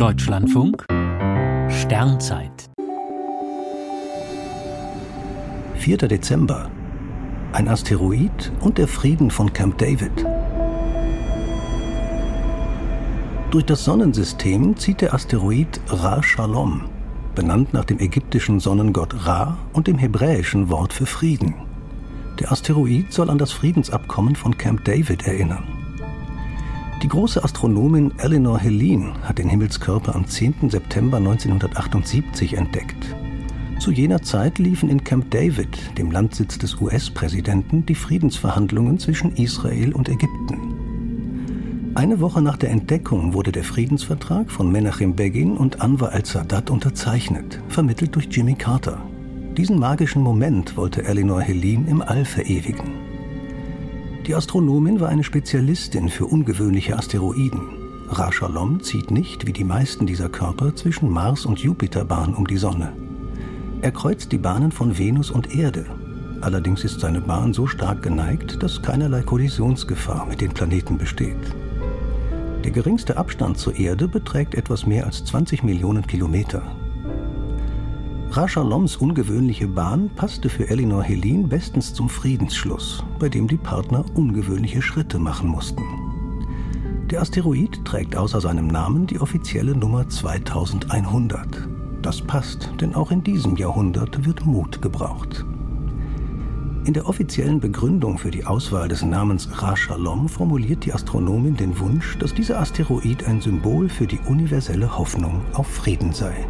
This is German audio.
Deutschlandfunk Sternzeit 4. Dezember Ein Asteroid und der Frieden von Camp David. Durch das Sonnensystem zieht der Asteroid Ra Shalom, benannt nach dem ägyptischen Sonnengott Ra und dem hebräischen Wort für Frieden. Der Asteroid soll an das Friedensabkommen von Camp David erinnern. Die große Astronomin Eleanor Helene hat den Himmelskörper am 10. September 1978 entdeckt. Zu jener Zeit liefen in Camp David, dem Landsitz des US-Präsidenten, die Friedensverhandlungen zwischen Israel und Ägypten. Eine Woche nach der Entdeckung wurde der Friedensvertrag von Menachem Begin und Anwar al-Sadat unterzeichnet, vermittelt durch Jimmy Carter. Diesen magischen Moment wollte Eleanor Helene im All verewigen. Die Astronomin war eine Spezialistin für ungewöhnliche Asteroiden. Ra Shalom zieht nicht, wie die meisten dieser Körper, zwischen Mars und Jupiterbahn um die Sonne. Er kreuzt die Bahnen von Venus und Erde. Allerdings ist seine Bahn so stark geneigt, dass keinerlei Kollisionsgefahr mit den Planeten besteht. Der geringste Abstand zur Erde beträgt etwas mehr als 20 Millionen Kilometer. Rashaloms ungewöhnliche Bahn passte für Elinor Helin bestens zum Friedensschluss, bei dem die Partner ungewöhnliche Schritte machen mussten. Der Asteroid trägt außer seinem Namen die offizielle Nummer 2100. Das passt, denn auch in diesem Jahrhundert wird Mut gebraucht. In der offiziellen Begründung für die Auswahl des Namens Ra Shalom formuliert die Astronomin den Wunsch, dass dieser Asteroid ein Symbol für die universelle Hoffnung auf Frieden sei.